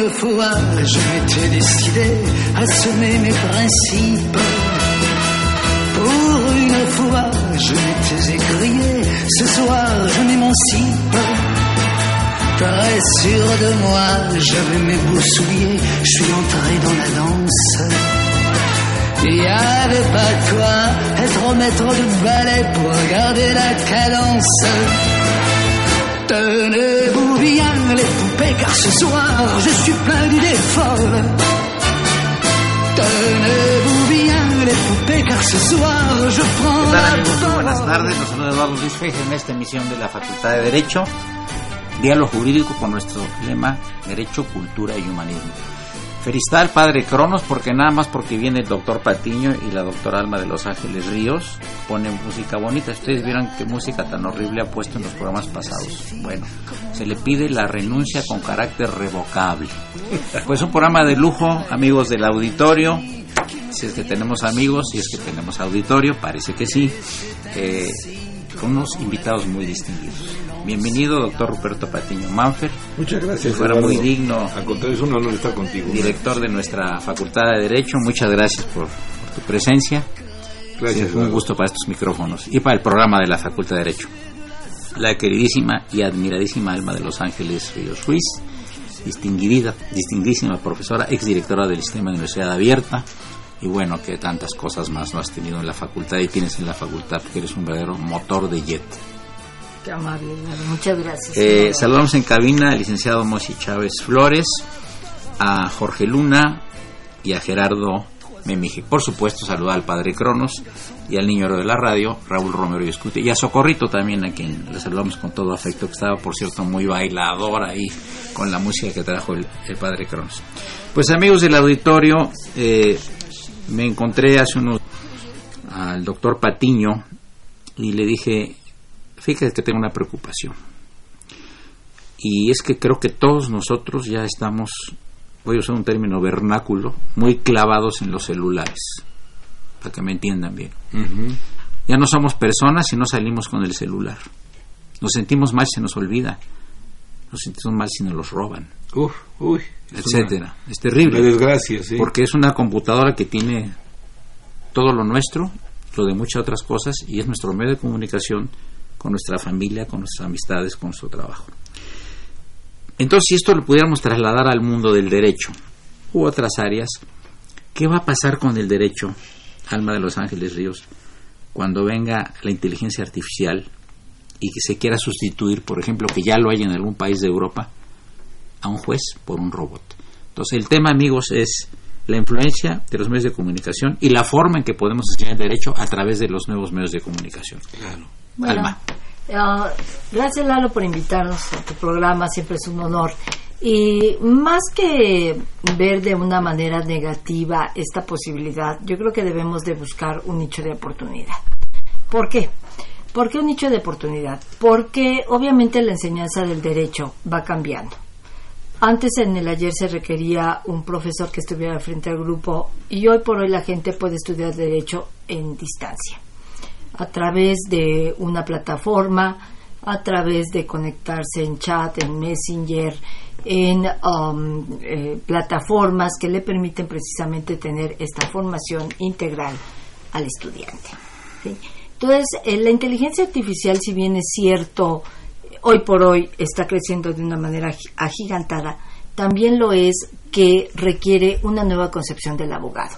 Une fois, je m'étais décidé à semer mes principes. Pour une fois, je m'étais écrié, ce soir je m'émancipe. Très sûr de moi, j'avais mes beaux souliers, je suis entré dans la danse. Il n'y avait pas quoi être maître de ballet pour garder la cadence. Tenez-vous bien les poupées car ce soir je suis plein d'idées folles. Tenez-vous bien les poupées car ce soir je prends ¿Qué tal la amigos? Muy buenas tardes, saluda Eduardo Luis Feje en esta emisión de la Facultad de Derecho, diálogo jurídico con nuestro lema Derecho, Cultura y Humanismo. Felicitar al padre Cronos porque nada más porque viene el doctor Patiño y la doctora Alma de Los Ángeles Ríos ponen música bonita. Ustedes vieron qué música tan horrible ha puesto en los programas pasados. Bueno, se le pide la renuncia con carácter revocable. Pues un programa de lujo, amigos del auditorio, si es que tenemos amigos, si es que tenemos auditorio, parece que sí, eh, con unos invitados muy distinguidos. Bienvenido, doctor Ruperto Patiño Manfer, Muchas gracias. Fuera muy digno. Al contrario, es un honor estar contigo. director de nuestra Facultad de Derecho. Muchas gracias por, por tu presencia. Gracias. Es un gusto para estos micrófonos y para el programa de la Facultad de Derecho. La queridísima y admiradísima Alma de Los Ángeles Ríos Ruiz, distinguida, distinguidísima profesora, exdirectora del Sistema de Universidad Abierta, y bueno, que tantas cosas más no has tenido en la facultad y tienes en la facultad, porque eres un verdadero motor de jet. Qué amable, muchas gracias. Eh, saludamos en cabina al licenciado Mosi Chávez Flores, a Jorge Luna y a Gerardo Memije. Por supuesto, saludar al padre Cronos y al niño de la radio, Raúl Romero y Escute. Y a Socorrito también, a quien le saludamos con todo afecto, que estaba, por cierto, muy bailador ahí con la música que trajo el, el padre Cronos. Pues amigos del auditorio, eh, me encontré hace unos al doctor Patiño y le dije, fíjate que tengo una preocupación. Y es que creo que todos nosotros ya estamos, voy a usar un término vernáculo, muy clavados en los celulares, para que me entiendan bien. Ya no somos personas si no salimos con el celular. Nos sentimos mal se nos olvida. Nos sentimos mal si nos los roban, Uf, uy. es etcétera. Es terrible. desgracia, sí. Porque es una computadora que tiene todo lo nuestro, lo de muchas otras cosas, y es nuestro medio de comunicación con nuestra familia, con nuestras amistades, con nuestro trabajo. Entonces, si esto lo pudiéramos trasladar al mundo del derecho u otras áreas, ¿qué va a pasar con el derecho, Alma de Los Ángeles Ríos, cuando venga la inteligencia artificial y que se quiera sustituir, por ejemplo, que ya lo hay en algún país de Europa, a un juez por un robot? Entonces, el tema, amigos, es la influencia de los medios de comunicación y la forma en que podemos enseñar el derecho a través de los nuevos medios de comunicación. Bueno, Alma. ah, gracias Lalo por invitarnos a tu programa, siempre es un honor. Y más que ver de una manera negativa esta posibilidad, yo creo que debemos de buscar un nicho de oportunidad. ¿Por qué? ¿Por qué un nicho de oportunidad? Porque obviamente la enseñanza del derecho va cambiando. Antes en el ayer se requería un profesor que estuviera frente al grupo y hoy por hoy la gente puede estudiar derecho en distancia a través de una plataforma, a través de conectarse en chat, en Messenger, en um, eh, plataformas que le permiten precisamente tener esta formación integral al estudiante. Entonces, eh, la inteligencia artificial, si bien es cierto, hoy por hoy está creciendo de una manera agi- agigantada, también lo es que requiere una nueva concepción del abogado.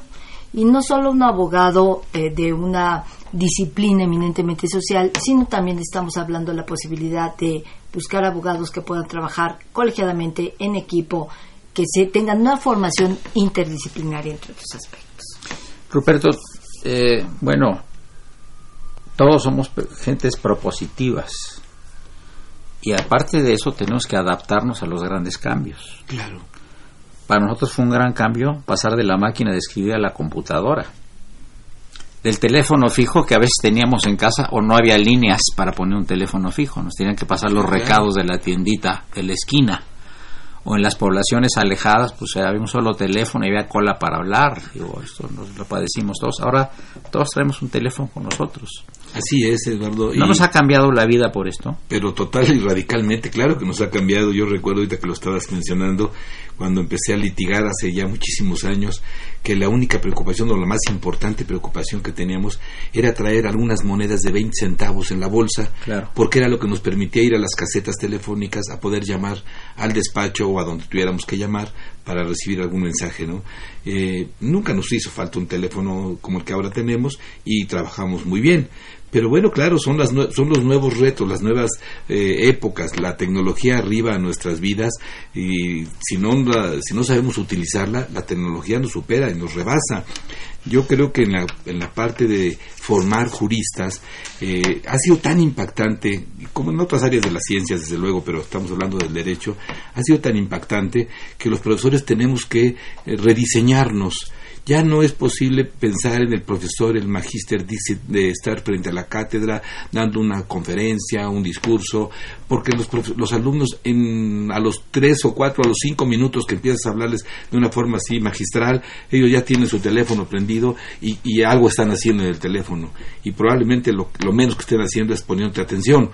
y no solo un abogado eh, de una disciplina eminentemente social, sino también estamos hablando de la posibilidad de buscar abogados que puedan trabajar colegiadamente en equipo, que se tengan una formación interdisciplinaria entre otros aspectos. Ruperto, eh, bueno, todos somos gentes propositivas y aparte de eso tenemos que adaptarnos a los grandes cambios. Claro. Para nosotros fue un gran cambio pasar de la máquina de escribir a la computadora. Del teléfono fijo que a veces teníamos en casa o no había líneas para poner un teléfono fijo. Nos tenían que pasar los recados de la tiendita de la esquina. O en las poblaciones alejadas, pues había un solo teléfono y había cola para hablar. Digo, esto nos lo padecimos todos. Ahora todos traemos un teléfono con nosotros. Así es, Eduardo. ¿No y- nos ha cambiado la vida por esto? pero total y radicalmente, claro que nos ha cambiado. Yo recuerdo ahorita que lo estabas mencionando, cuando empecé a litigar hace ya muchísimos años, que la única preocupación o la más importante preocupación que teníamos era traer algunas monedas de 20 centavos en la bolsa, Claro. porque era lo que nos permitía ir a las casetas telefónicas a poder llamar al despacho o a donde tuviéramos que llamar para recibir algún mensaje, ¿no? Eh, nunca nos hizo falta un teléfono como el que ahora tenemos y trabajamos muy bien. Pero bueno, claro, son, las son los nuevos retos, las nuevas eh, épocas, la tecnología arriba a nuestras vidas y si no, si no sabemos utilizarla, la tecnología nos supera y nos rebasa. Yo creo que en la, en la parte de formar juristas eh, ha sido tan impactante, como en otras áreas de las ciencias, desde luego, pero estamos hablando del derecho, ha sido tan impactante que los profesores tenemos que eh, rediseñarnos. Ya no es posible pensar en el profesor, el magíster, de estar frente a la cátedra dando una conferencia, un discurso, porque los, los alumnos en, a los tres o cuatro, a los cinco minutos que empiezas a hablarles de una forma así magistral, ellos ya tienen su teléfono prendido y, y algo están haciendo en el teléfono. Y probablemente lo, lo menos que estén haciendo es poniéndote atención.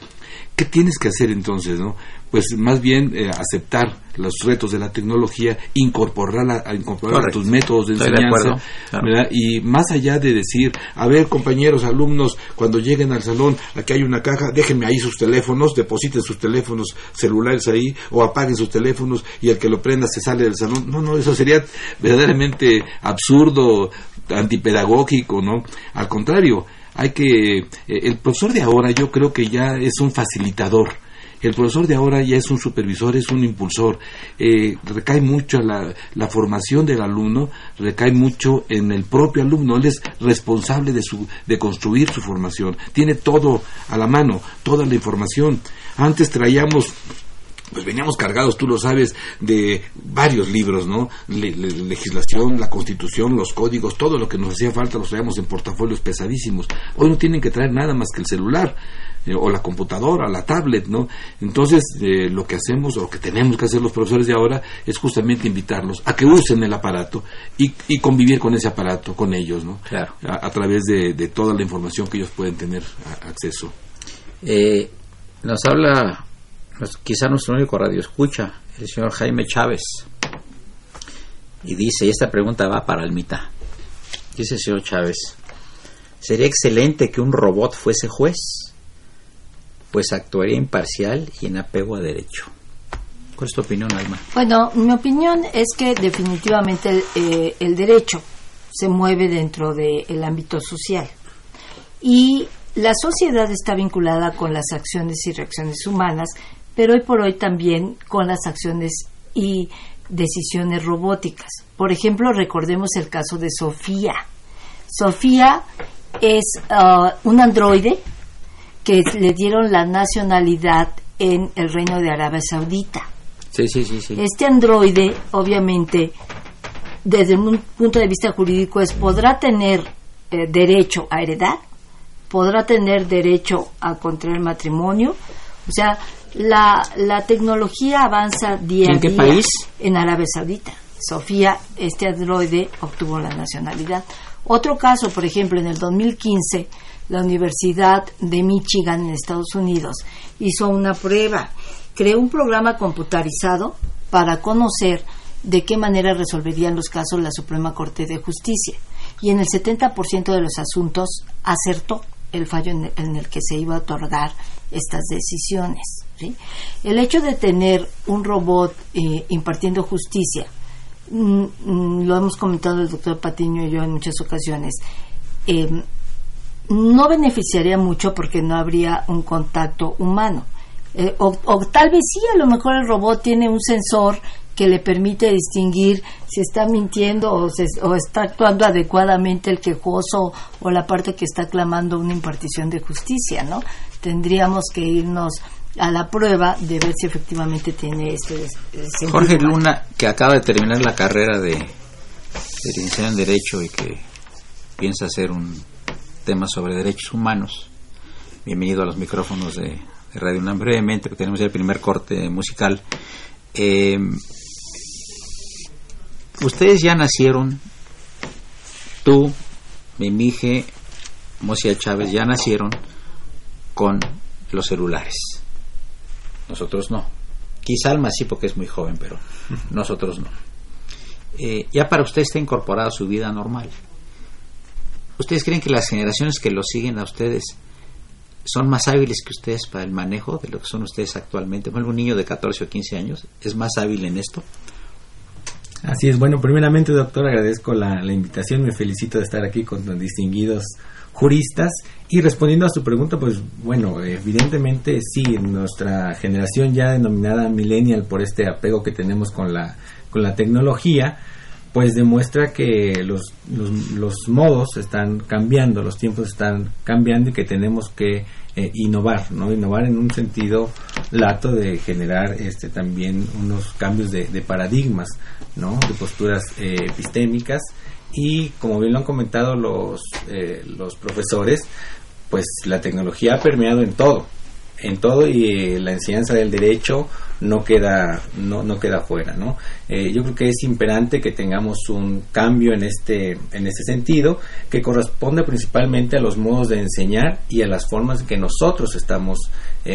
¿Qué tienes que hacer entonces, no? Pues más bien eh, aceptar los retos de la tecnología, incorporarla, a Correcto. tus métodos de Estoy enseñanza, claro. ¿verdad? Y más allá de decir, a ver, compañeros, alumnos, cuando lleguen al salón, aquí hay una caja, déjenme ahí sus teléfonos, depositen sus teléfonos celulares ahí, o apaguen sus teléfonos y el que lo prenda se sale del salón. No, no, eso sería verdaderamente absurdo, antipedagógico, ¿no? Al contrario, hay que, eh, el profesor de ahora yo creo que ya es un facilitador. El profesor de ahora ya es un supervisor, es un impulsor. Eh, recae mucho la, la formación del alumno, recae mucho en el propio alumno. Él es responsable de, su, de construir su formación. Tiene todo a la mano, toda la información. Antes traíamos pues veníamos cargados, tú lo sabes, de varios libros, ¿no? Le- le- legislación, la constitución, los códigos, todo lo que nos hacía falta los traíamos en portafolios pesadísimos. Hoy no tienen que traer nada más que el celular eh, o la computadora, la tablet, ¿no? Entonces, eh, lo que hacemos o lo que tenemos que hacer los profesores de ahora es justamente invitarlos a que usen el aparato y, y convivir con ese aparato, con ellos, ¿no? Claro. A, a través de, de toda la información que ellos pueden tener a- acceso. Eh, nos habla quizá nuestro único radio escucha, el señor Jaime Chávez. Y dice, y esta pregunta va para Almita. Dice el señor Chávez, sería excelente que un robot fuese juez, pues actuaría imparcial y en apego a derecho. ¿Cuál es tu opinión, Alma? Bueno, mi opinión es que definitivamente el, eh, el derecho se mueve dentro del ámbito social y la sociedad está vinculada con las acciones y reacciones humanas, pero hoy por hoy también con las acciones y decisiones robóticas. Por ejemplo, recordemos el caso de Sofía. Sofía es ah, un androide que le dieron la nacionalidad en el Reino de Arabia Saudita. Sí, sí, sí, sí. Este androide, obviamente, desde un punto de vista jurídico, es podrá tener eh, derecho a heredar, podrá tener derecho a contraer matrimonio. O sea, la, la tecnología avanza día ¿En a qué día. país? En Arabia Saudita. Sofía, este androide, obtuvo la nacionalidad. Otro caso, por ejemplo, en el 2015, la Universidad de Michigan en Estados Unidos hizo una prueba, creó un programa computarizado para conocer de qué manera resolverían los casos la Suprema Corte de Justicia. Y en el 70% de los asuntos acertó el fallo en el, en el que se iba a otorgar estas decisiones. ¿Sí? El hecho de tener un robot eh, impartiendo justicia mm, mm, lo hemos comentado el doctor Patiño y yo en muchas ocasiones, eh, no beneficiaría mucho porque no habría un contacto humano. Eh, o, o tal vez sí, a lo mejor el robot tiene un sensor que le permite distinguir si está mintiendo o, se- o está actuando adecuadamente el quejoso o la parte que está clamando una impartición de justicia, ¿no? Tendríamos que irnos a la prueba de ver si efectivamente tiene ese Jorge sentido. Luna, que acaba de terminar la carrera de, de licenciado en Derecho y que piensa hacer un tema sobre derechos humanos. Bienvenido a los micrófonos de, de Radio UNAM. Brevemente, porque tenemos ya el primer corte musical. Eh, ustedes ya nacieron, tú, Memije, Mosia Chávez, ya nacieron con los celulares. Nosotros no. Quizá Alma sí porque es muy joven, pero nosotros no. Eh, ya para usted está incorporada a su vida normal. ¿Ustedes creen que las generaciones que lo siguen a ustedes son más hábiles que ustedes para el manejo de lo que son ustedes actualmente? Ejemplo, un niño de 14 o 15 años es más hábil en esto. Así es, bueno, primeramente, doctor, agradezco la, la invitación, me felicito de estar aquí con los distinguidos juristas y respondiendo a su pregunta, pues bueno, evidentemente sí, nuestra generación ya denominada millennial por este apego que tenemos con la, con la tecnología, pues demuestra que los, los, los modos están cambiando, los tiempos están cambiando y que tenemos que eh, innovar, ¿no? Innovar en un sentido lato de generar este también unos cambios de, de paradigmas, ¿no? De posturas eh, epistémicas y como bien lo han comentado los, eh, los profesores, pues la tecnología ha permeado en todo, en todo y eh, la enseñanza del derecho no queda no, no queda fuera no Eh, yo creo que es imperante que tengamos un cambio en este en este sentido que corresponde principalmente a los modos de enseñar y a las formas en que nosotros estamos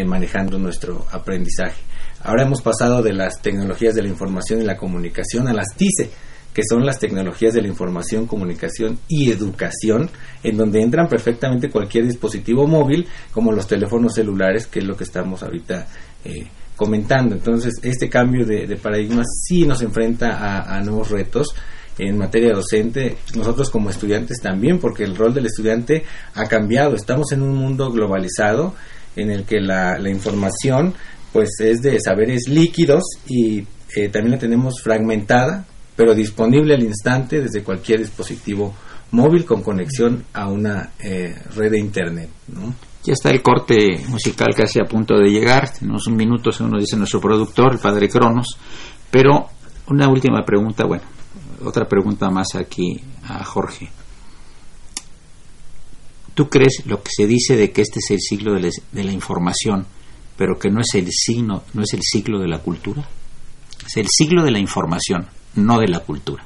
manejando nuestro aprendizaje. Ahora hemos pasado de las tecnologías de la información y la comunicación a las TICE que son las tecnologías de la información, comunicación y educación, en donde entran perfectamente cualquier dispositivo móvil, como los teléfonos celulares, que es lo que estamos ahorita eh, comentando. Entonces, este cambio de, paradigma sí nos enfrenta a, a nuevos retos en materia docente, nosotros como estudiantes también, porque el rol del estudiante ha cambiado. Estamos en un mundo globalizado en el que la, la información pues es de saberes líquidos y eh, también la tenemos fragmentada, pero disponible al instante desde cualquier dispositivo móvil con conexión a una eh, red de internet. ¿no? Ya está el corte musical casi a punto de llegar. Tenemos un minuto, según nos dice nuestro productor, el padre Cronos. Pero una última pregunta, bueno, otra pregunta más aquí a Jorge. ¿Tú crees lo que se dice de que este es el siglo de la, de la información, pero que no es el signo, no es el siglo de la cultura? Es el siglo de la información, no de la cultura.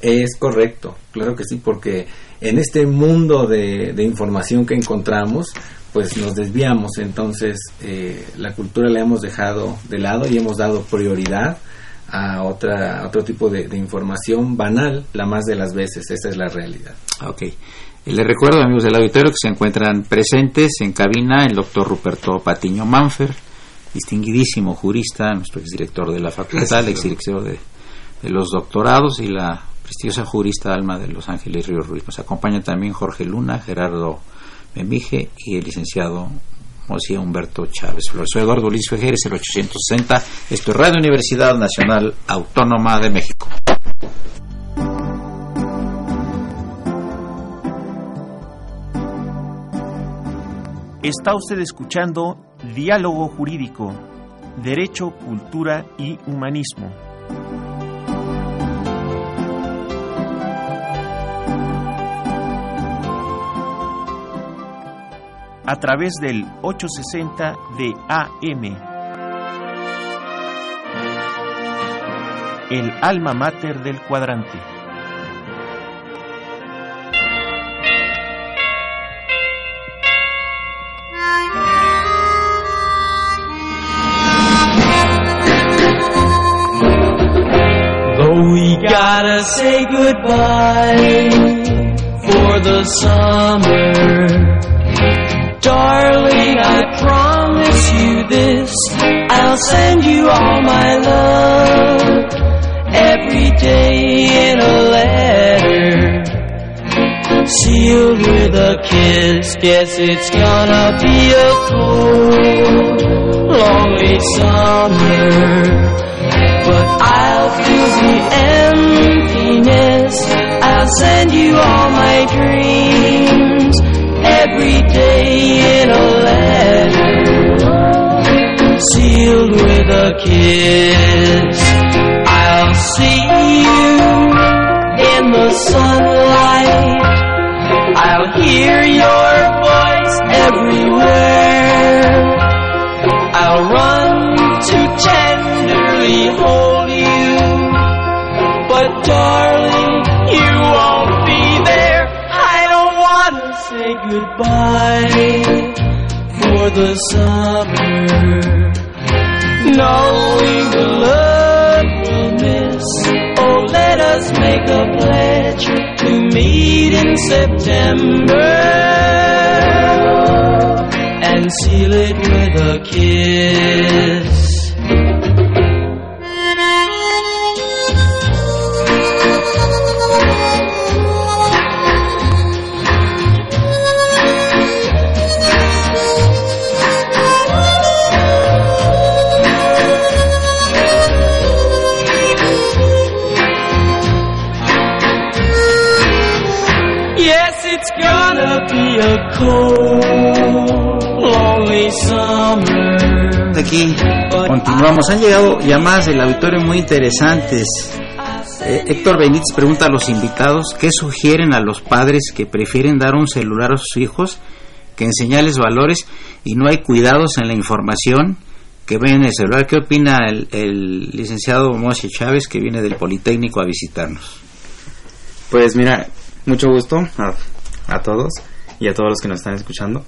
Es correcto, claro que sí, porque en este mundo de, de información que encontramos, pues nos desviamos, entonces eh, la cultura la hemos dejado de lado y hemos dado prioridad a otra a otro tipo de, de información banal, la más de las veces, esa es la realidad. Ok. Y Les recuerdo, amigos del auditorio, que se encuentran presentes en cabina el doctor Ruperto Patiño Manfer, distinguidísimo jurista, nuestro exdirector de la facultad, exdirector de, de los doctorados y la prestigiosa jurista Alma de Los Ángeles Río Ruiz. Nos acompaña también Jorge Luna, Gerardo Memije y el licenciado Mosía Humberto Chávez. Soy Eduardo Luis Fejeres, el 860. Esto es Radio Universidad Nacional Autónoma de México. Está usted escuchando Diálogo Jurídico, Derecho, Cultura y Humanismo. A través del 860 de AM. El alma mater del cuadrante. Though we gotta say goodbye for the summer. Darling, I promise you this. I'll send you all my love every day in a letter. Sealed with a kiss, guess it's gonna be a cold, lonely summer. But I'll fill the emptiness, I'll send you all my dreams, every day in a letter. Sealed with a kiss, I'll see you in the sunlight. I'll hear your voice everywhere. I'll run to tenderly hold you. But darling, goodbye for the summer. Knowing the love we'll miss. Oh, let us make a pledge to meet in September and seal it with a kiss. Continuamos. Han llegado llamadas del auditorio muy interesantes. Eh, Héctor Benítez pregunta a los invitados qué sugieren a los padres que prefieren dar un celular a sus hijos que enseñarles valores y no hay cuidados en la información que ven en el celular. ¿Qué opina el, el licenciado Moshe Chávez que viene del Politécnico a visitarnos? Pues mira, mucho gusto a, a todos y a todos los que nos están escuchando.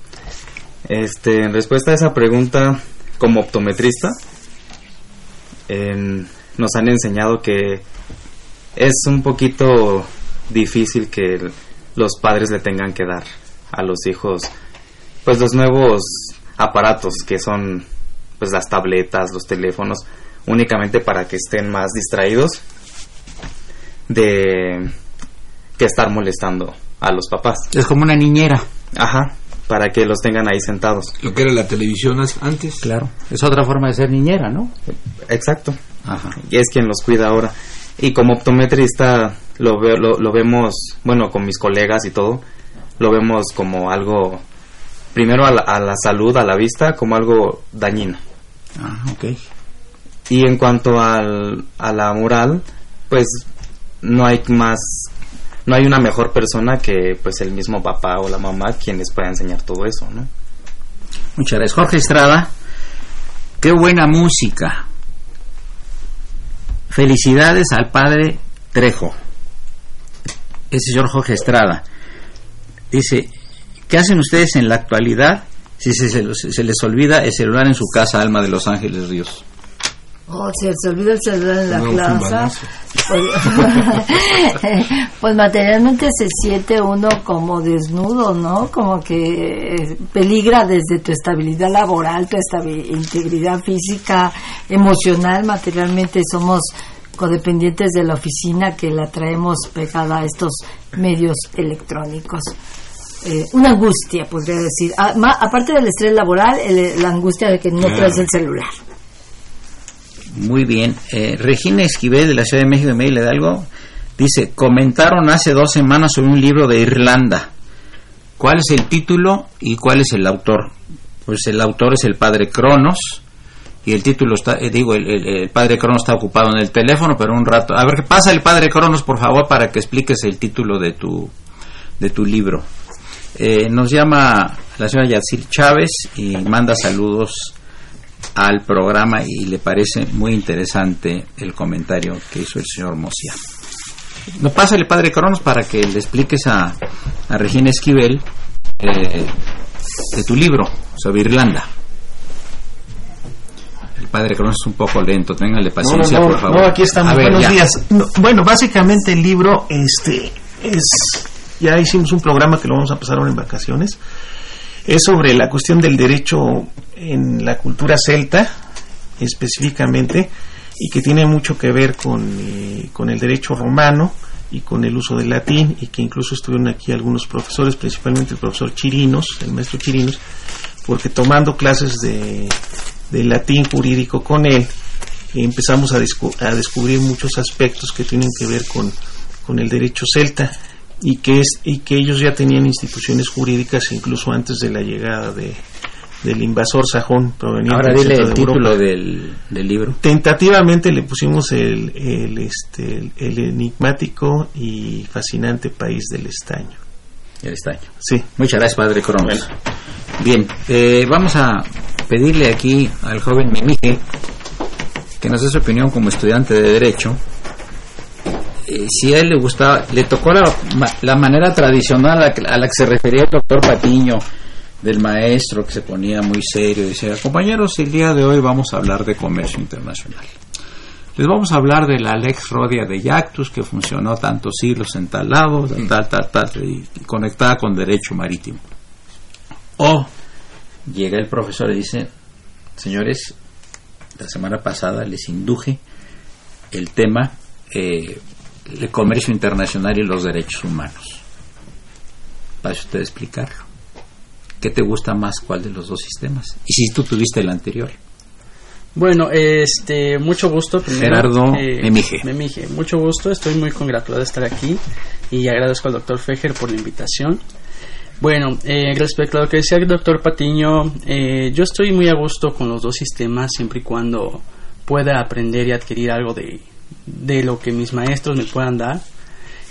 Este, en respuesta a esa pregunta, como optometrista, en- nos han enseñado que es un poquito difícil que el- los padres le tengan que dar a los hijos pues los nuevos aparatos que son pues las tabletas, los teléfonos, únicamente para que estén más distraídos de que estar molestando a los papás. Es como una niñera. Ajá, para que los tengan ahí sentados. Lo que era la televisión antes. Claro. Es otra forma de ser niñera, ¿no? Exacto. Ajá. Y es quien los cuida ahora. Y como optometrista lo, veo, lo, lo vemos, bueno, con mis colegas y todo, lo vemos como algo, primero a la, a la salud, a la vista, como algo dañino. Ah, ok. Y en cuanto al, a la moral, pues no hay más, no hay una mejor persona que pues el mismo papá o la mamá quienes puedan enseñar todo eso, ¿no? Muchas gracias. Jorge Estrada, qué buena música. Felicidades al padre Trejo. El señor Jorge Estrada. Dice, ¿qué hacen ustedes en la actualidad si se- se les olvida el celular en su casa, Alma de Los Ángeles Ríos? Oh, se olvida el celular en la plaza. Pues, pues materialmente se siente uno como desnudo, ¿no? Como que eh, peligra desde tu estabilidad laboral, tu estabi- integridad física, emocional, materialmente somos codependientes de la oficina que la traemos pegada a estos medios electrónicos. Eh, una angustia, podría decir. Ah, ma- aparte del estrés laboral, el- la angustia de que no Claro. traes el celular. Muy bien. Eh, Regina Esquivel de la Ciudad de México de Mail algo. Dice, comentaron hace dos semanas sobre un libro de Irlanda. ¿Cuál es el título y cuál es el autor? Pues el autor es el padre Cronos y el título está, eh, digo, el padre Cronos está ocupado en el teléfono, pero un rato. A ver, ¿qué pasa el padre Cronos, por favor, para que expliques el título de tu, de tu libro? Eh, nos llama la señora Yacir Chávez y manda saludos al programa y le parece muy interesante el comentario que hizo el señor Mosia. No pásale, padre Cronos, para que le expliques a, a Regina Esquivel eh, de tu libro sobre Irlanda. El padre Cronos es un poco lento, téngale paciencia, no, no, por favor. no, aquí estamos. A Buenos días. No, bueno, básicamente el libro, este, es, ya hicimos un programa que lo vamos a pasar ahora en vacaciones. Es sobre la cuestión del derecho en la cultura celta, específicamente, y que tiene mucho que ver con, eh, con el derecho romano y con el uso del latín y que incluso estuvieron aquí algunos profesores, principalmente el profesor Chirinos, el maestro Chirinos, porque tomando clases de, de latín jurídico con él, empezamos a, a, descubrir muchos aspectos que tienen que ver con, con el derecho celta y que, es, y que ellos ya tenían instituciones jurídicas incluso antes de la llegada de, del invasor sajón proveniente Ahora dile el título del, del, libro. Tentativamente le pusimos el, el, este, el, enigmático y fascinante país del estaño. El estaño. Sí. Muchas gracias, padre Cronos. Bien, eh, vamos a pedirle aquí al joven Mimije que nos dé su opinión como estudiante de Derecho. Eh, si a él le gustaba, le tocó la, la manera tradicional a la, a la que se refería el doctor Patiño del maestro que se ponía muy serio y decía, compañeros, el día de hoy vamos a hablar de comercio internacional. Les vamos a hablar de la Lex Rodia de Yactus, que funcionó tantos siglos en tal lado, tal, tal, tal, y conectada con derecho marítimo. O llega el profesor y dice, señores, la semana pasada les induje el tema eh, comercio internacional y los derechos humanos. Para usted explicarlo. ¿Qué te gusta más? ¿Cuál de los dos sistemas? Y si tú tuviste el anterior. Bueno, este, mucho gusto. Primero, Gerardo eh, Memige. Memige. Mucho gusto, estoy muy congratulado de estar aquí y agradezco al doctor Fejer por la invitación. Bueno, eh, respecto a lo que decía el doctor Patiño, eh, yo estoy muy a gusto con los dos sistemas siempre y cuando pueda aprender y adquirir algo de, de lo que mis maestros me puedan dar.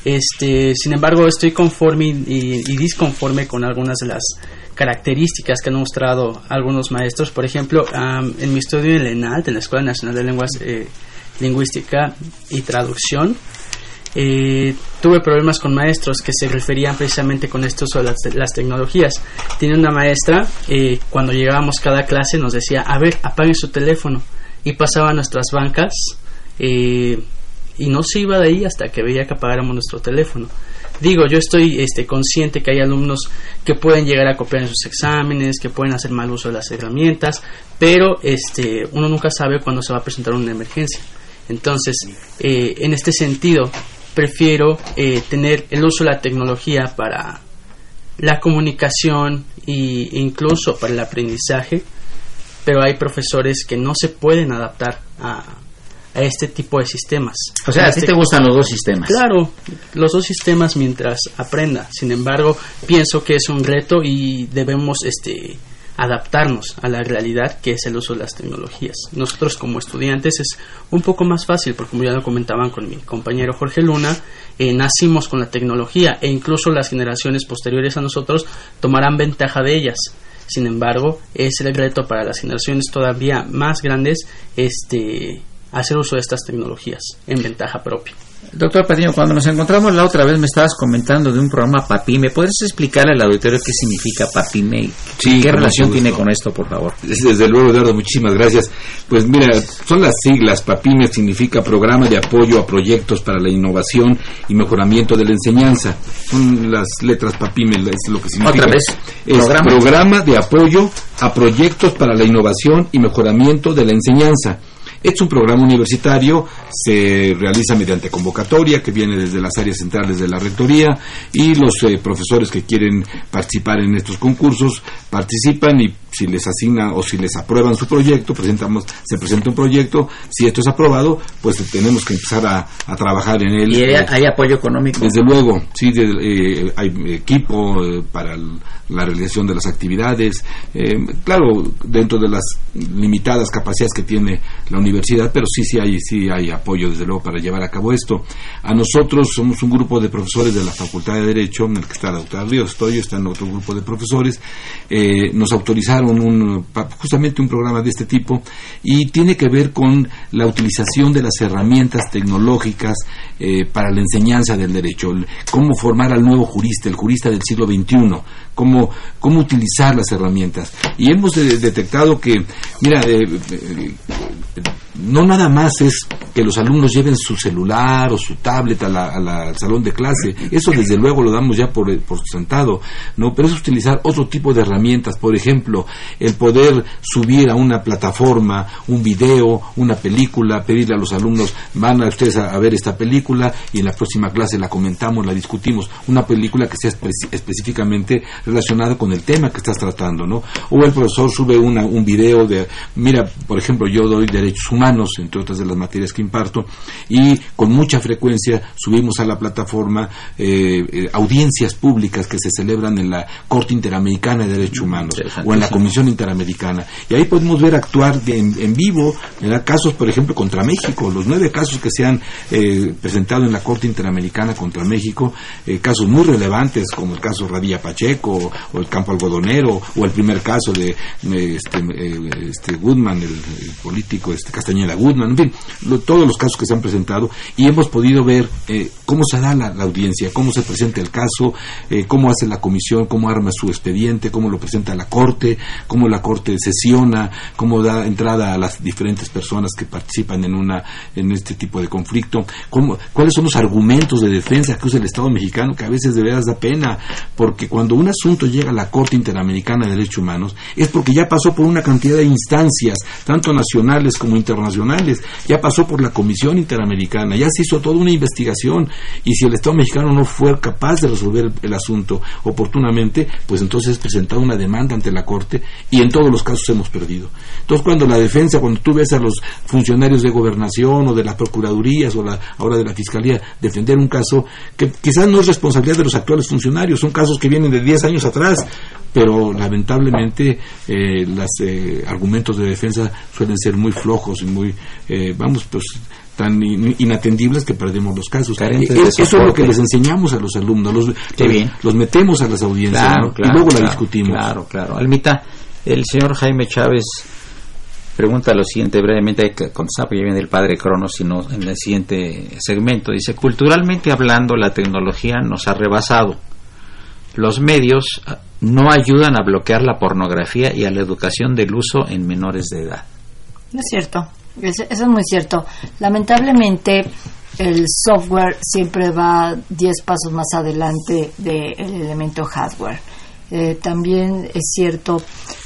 Este, sin embargo, estoy conforme y, y, disconforme con algunas de las características que han mostrado algunos maestros. Por ejemplo, en mi estudio en ENALT, en la Escuela Nacional de Lenguas eh, Lingüística y Traducción, eh, tuve problemas con maestros que se referían precisamente con esto sobre las, las tecnologías. Tiene una maestra, eh, cuando llegábamos cada clase nos decía, a ver, apaguen su teléfono. Y pasaba a nuestras bancas eh, y no se iba de ahí hasta que veía que apagáramos nuestro teléfono. Digo, yo estoy este, consciente que hay alumnos que pueden llegar a copiar en sus exámenes, que pueden hacer mal uso de las herramientas, pero este, uno nunca sabe cuándo se va a presentar una emergencia. Entonces, eh, en este sentido, prefiero eh, tener el uso de la tecnología para la comunicación e incluso para el aprendizaje, pero hay profesores que no se pueden adaptar a, a este tipo de sistemas. O sea, a ti te gustan los dos sistemas. Claro, los dos sistemas mientras aprenda. Sin embargo, pienso que es un reto y debemos este adaptarnos a la realidad que es el uso de las tecnologías. Nosotros como estudiantes es un poco más fácil porque como ya lo comentaban con mi compañero Jorge Luna, eh, nacimos con la tecnología e incluso las generaciones posteriores a nosotros tomarán ventaja de ellas. Sin embargo, es el reto para las generaciones todavía más grandes este hacer uso de estas tecnologías en ventaja propia. Doctor Patiño, cuando nos encontramos la otra vez me estabas comentando de un programa PAPIME. ¿Puedes explicarle al auditorio qué significa PAPIME? Sí, ¿Qué relación tiene con esto, por favor? Desde luego, Eduardo, muchísimas gracias. Pues mira, son las siglas. PAPIME significa Programa de Apoyo a Proyectos para la Innovación y Mejoramiento de la Enseñanza. Son las letras PAPIME, es lo que significa. ¿Otra vez? Es programa. programa de Apoyo a Proyectos para la Innovación y Mejoramiento de la Enseñanza. Es un programa universitario, se realiza mediante convocatoria que viene desde las áreas centrales de la Rectoría y los eh, profesores que quieren participar en estos concursos participan y si les asigna o si les aprueban su proyecto, presentamos, se presenta un proyecto, si esto es aprobado, pues tenemos que empezar a, a trabajar en él. ¿Y hay, hay, apoyo económico? Desde luego, sí, de, eh, hay equipo eh, para la realización de las actividades, eh, claro, dentro de las limitadas capacidades que tiene la universidad, pero sí, sí hay, sí hay apoyo, desde luego, para llevar a cabo esto. A nosotros somos un grupo de profesores de la Facultad de Derecho, en el que está la doctora Ríos, estoy, está en otro grupo de profesores, nos autorizaron justamente un programa de este tipo y tiene que ver con la utilización de las herramientas tecnológicas eh, para la enseñanza del derecho, cómo formar al nuevo jurista, el jurista del siglo XXI, cómo, cómo utilizar las herramientas. Y hemos de, detectado que, mira, eh, no nada más es que los alumnos lleven su celular o su tablet a la, a la- al salón de clase. Eso desde luego lo damos ya por, por sentado, ¿no? Pero es utilizar otro tipo de herramientas. Por ejemplo, el poder subir a una plataforma un video, una película, pedirle a los alumnos, van a ustedes a, ver esta película y en la próxima clase la comentamos, la discutimos. Una película que sea espe- específicamente relacionada con el tema que estás tratando, ¿no? O el profesor sube una, un video de, mira, por ejemplo, yo doy derechos humanos, entre otras de las materias que imparto, y con mucha frecuencia subimos a la plataforma eh, eh, audiencias públicas que se celebran en la Corte Interamericana de Derechos Humanos o en la Comisión Interamericana. Y ahí podemos ver actuar de- en, en vivo, ¿verdad? casos, por ejemplo, contra México, los nueve casos que se han eh, presentado en la Corte Interamericana contra México, eh, casos muy relevantes como el caso Radilla Pacheco o, o el campo algodonero o el primer caso de este, este Goodman, el, el político este Castañeda En fin, todos los casos que se han presentado y hemos podido ver eh, cómo se da la, la audiencia, cómo se presenta el caso, eh, cómo hace la comisión, cómo arma su expediente, cómo lo presenta la Corte, cómo la Corte sesiona, cómo da entrada a las diferentes personas que participan en una en este tipo de conflicto, cómo, cuáles son los argumentos de defensa que usa el Estado mexicano, que a veces de veras da pena, porque cuando un asunto llega a la Corte Interamericana de Derechos Humanos es porque ya pasó por una cantidad de instancias, tanto nacionales como internacionales, ya pasó por la Comisión Interamericana, ya se hizo toda una investigación y si el Estado mexicano no fue capaz de resolver el, asunto oportunamente, pues entonces es presentada una demanda ante la Corte y en todos los casos hemos perdido. Entonces cuando la defensa, cuando tú ves a los funcionarios de gobernación o de las procuradurías o la, ahora de la Fiscalía defender un caso que quizás no es responsabilidad de los actuales funcionarios, son casos que vienen de 10 años atrás, pero lamentablemente eh, los argumentos de defensa suelen ser muy flojos y muy, eh, vamos, pues tan in- inatendibles que perdemos los casos. Carentes Eh, eso es lo que les enseñamos a los alumnos, los, bien. los metemos a las audiencias Claro, ¿no? claro, y luego la discutimos. Claro, claro. Almita, el señor Jaime Chávez pregunta lo siguiente brevemente, porque ya viene el padre Cronos, sino en el siguiente segmento. Dice, culturalmente hablando, la tecnología nos ha rebasado. Los medios ah, no ayudan a bloquear la pornografía y a la educación del uso en menores de edad. No es cierto, eso, eso es muy cierto. Lamentablemente el software siempre va 10 pasos más adelante del elemento hardware. Eh, también es cierto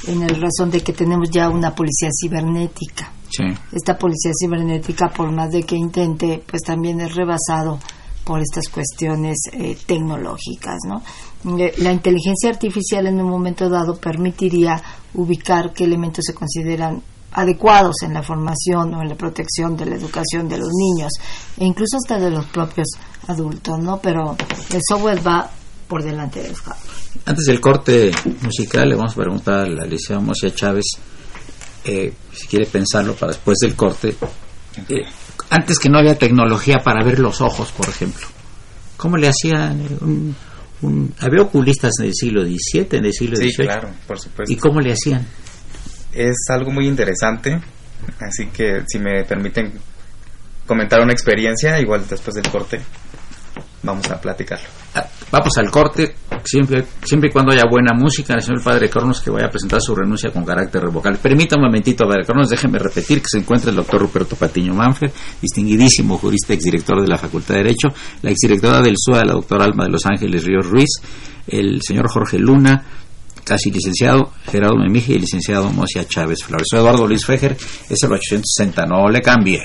en el razón de que tenemos ya una policía cibernética. Sí. Esta policía cibernética, por más de que intente, pues también es rebasado por estas cuestiones eh, tecnológicas, ¿no? Eh, La inteligencia artificial en un momento dado permitiría ubicar qué elementos se consideran adecuados en la formación o en la protección de la educación de los niños e incluso hasta de los propios adultos, ¿no? Pero el software va por delante del hardware. Antes del corte musical, le vamos a preguntar a la licenciada Mosia Chávez eh, si quiere pensarlo para después del corte. Eh, antes que no había tecnología para ver los ojos, por ejemplo. ¿Cómo le hacían? eh, un- había oculistas en el siglo XVII, en el siglo Sí, XVIII. claro, por supuesto. ¿Y cómo le hacían? Es algo muy interesante, así que si me permiten comentar una experiencia, igual después del corte, vamos a platicarlo. Ah, Vamos al corte, siempre, siempre y cuando haya buena música, el señor Padre Cronos que vaya a presentar su renuncia con carácter revocable. Permítame un momentito, Padre Cronos, déjeme repetir que se encuentra el doctor Ruperto Patiño Manfred, distinguidísimo jurista, exdirector de la Facultad de Derecho, la exdirectora del SUA, la doctora Alma de Los Ángeles Ríos Ruiz, el señor Jorge Luna, casi licenciado, Gerardo Memije y el licenciado Mosia Chávez Flores. Soy Eduardo Luis Fejer, es el 860, no le cambie.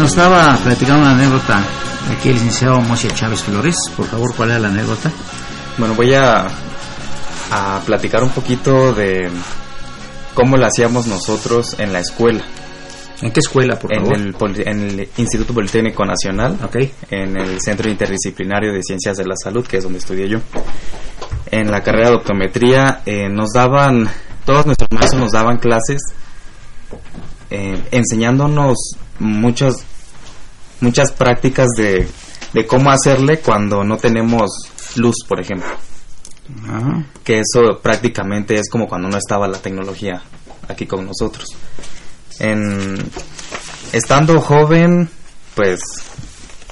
nos estaba platicando una anécdota aquí el licenciado Mosia Chávez Flores. Por favor, ¿cuál era la anécdota? Bueno, voy a, a platicar un poquito de cómo lo hacíamos nosotros en la escuela. ¿En qué escuela, por en favor? El, en el Instituto Politécnico Nacional, en el Centro Interdisciplinario de Ciencias de la Salud, que es donde estudié yo. En la carrera de optometría eh, nos daban, todos nuestros maestros nos daban clases eh, enseñándonos muchas, muchas prácticas de, de cómo hacerle cuando no tenemos luz, por ejemplo. Que eso prácticamente es como cuando no estaba la tecnología aquí con nosotros. En, estando joven, pues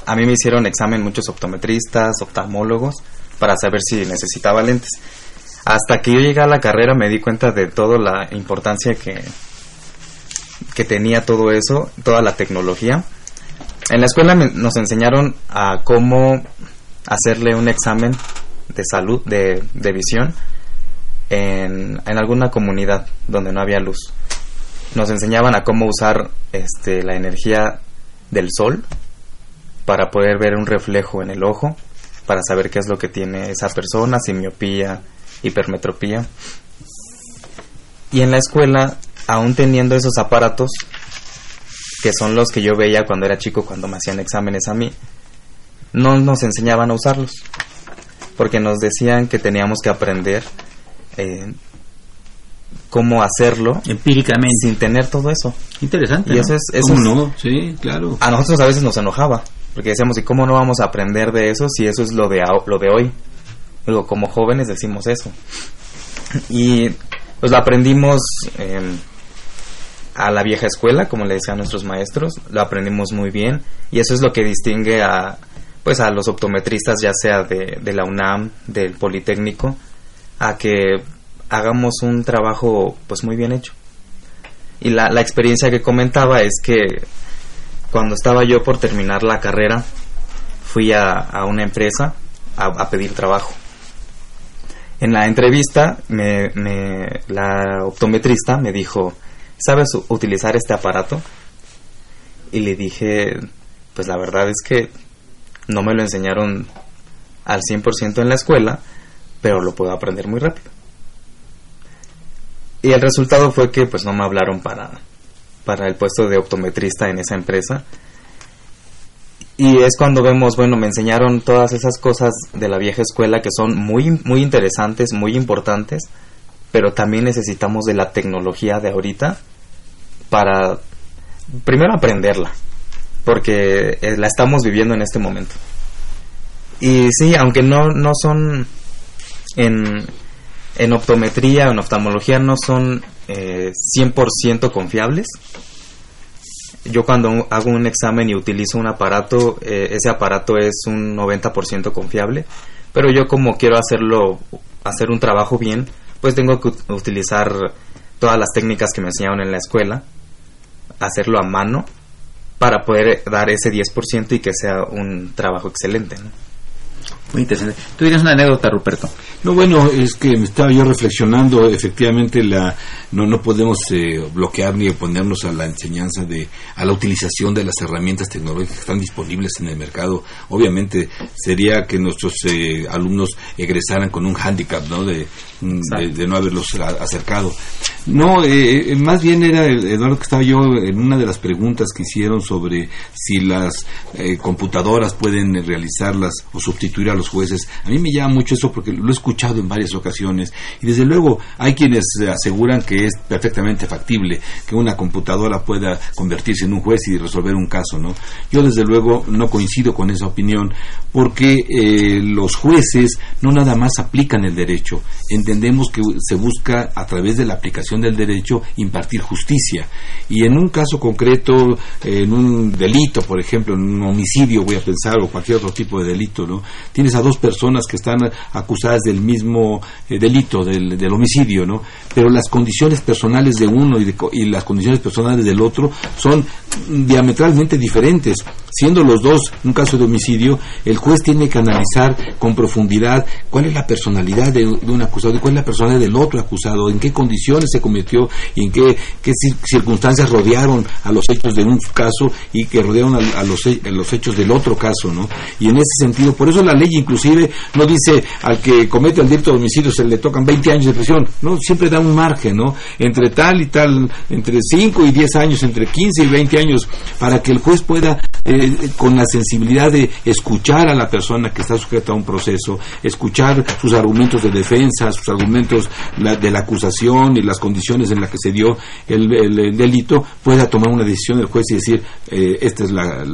a mí me hicieron examen muchos optometristas, oftalmólogos, para saber si necesitaba lentes. Hasta que yo llegué a la carrera me di cuenta de toda la importancia que, que tenía todo eso, toda la tecnología. En la escuela me- nos enseñaron a cómo hacerle un examen de salud, de, de visión, en, en alguna comunidad donde no había luz. Nos enseñaban a cómo usar este, la energía del sol para poder ver un reflejo en el ojo, para saber qué es lo que tiene esa persona, si miopía, hipermetropía. Y en la escuela, aún teniendo esos aparatos, que son los que yo veía cuando era chico, cuando me hacían exámenes a mí, no nos enseñaban a usarlos, porque nos decían que teníamos que aprender eh, cómo hacerlo empíricamente sin tener todo eso. Interesante. Y ¿no? eso es, eso ¿Cómo es- no? Sí, claro. A nosotros a veces nos enojaba, porque decíamos, ¿y cómo no vamos a aprender de eso si eso es lo de, lo de hoy? Digo, como jóvenes decimos eso. Y pues lo aprendimos eh, a la vieja escuela, como le decían nuestros maestros, lo aprendimos muy bien y eso es lo que distingue a pues a los optometristas ya sea de, la UNAM, del Politécnico, a que hagamos un trabajo pues muy bien hecho. Y la, la experiencia que comentaba es que cuando estaba yo por terminar la carrera, fui a, a una empresa a, a pedir trabajo. En la entrevista, me, me- la optometrista me dijo, ¿sabes utilizar este aparato? Y le dije, pues la verdad es que no me lo enseñaron al 100% en la escuela, pero lo puedo aprender muy rápido. Y el resultado fue que pues no me hablaron para, para el puesto de optometrista en esa empresa. Y es cuando vemos, bueno, me enseñaron todas esas cosas de la vieja escuela que son muy, muy interesantes, muy importantes, pero también necesitamos de la tecnología de ahorita para primero aprenderla, porque eh, la estamos viviendo en este momento. Y sí, aunque no, no son en, en optometría o en oftalmología no son eh, 100% confiables, yo cuando hago un examen y utilizo un aparato, eh, ese aparato es un 90% confiable, pero yo como quiero hacerlo, hacer un trabajo bien, pues tengo que utilizar todas las técnicas que me enseñaron en la escuela, hacerlo a mano, para poder dar ese 10% y que sea un trabajo excelente. ¿no? Muy interesante. Tú tienes una anécdota, Ruperto. No, bueno, es que me estaba yo reflexionando, efectivamente la no no podemos eh, bloquear ni oponernos a la enseñanza de a la utilización de las herramientas tecnológicas que están disponibles en el mercado. Obviamente sería que nuestros eh, alumnos egresaran con un hándicap, ¿no? De, de, no haberlos acercado. No, eh, más bien era Eduardo que estaba yo en una de las preguntas que hicieron sobre si las computadoras pueden realizarlas o sustituir a los jueces. A mí me llama mucho eso porque lo he escuchado en varias ocasiones y desde luego hay quienes aseguran que es perfectamente factible que una computadora pueda convertirse en un juez y resolver un caso, ¿no? Yo desde luego no coincido con esa opinión porque eh, los jueces no nada más aplican el derecho, entendemos que se busca a través de la aplicación del derecho impartir justicia y en un caso concreto, en un delito, por ejemplo, en un homicidio, voy a pensar, o cualquier otro tipo de delito, ¿no? Tienes a dos personas que están acusadas del mismo eh, delito, del, del, homicidio, ¿no? Pero las condiciones personales de uno y, y las condiciones personales del otro son diametralmente diferentes. Siendo los dos un caso de homicidio, el juez tiene que analizar con profundidad cuál es la personalidad de, un acusado y cuál es la personalidad del otro acusado, en qué condiciones se cometió y en qué, qué circunstancias rodearon a los hechos de un caso y que rodearon a, los, a los hechos del otro caso, ¿no? Y en ese sentido, por eso la ley inclusive no dice al que comete el delito de homicidio se le tocan 20 años de prisión, no, siempre da un margen, ¿no? Entre tal y tal, entre 5 y 10 años, entre 15 y 20 años, para que el juez pueda, eh, con la sensibilidad de escuchar a la persona que está sujeta a un proceso, escuchar sus argumentos de defensa, sus argumentos de la acusación y las condiciones en las que se dio el, delito, pueda tomar una decisión el juez y decir, eh, esta, es la,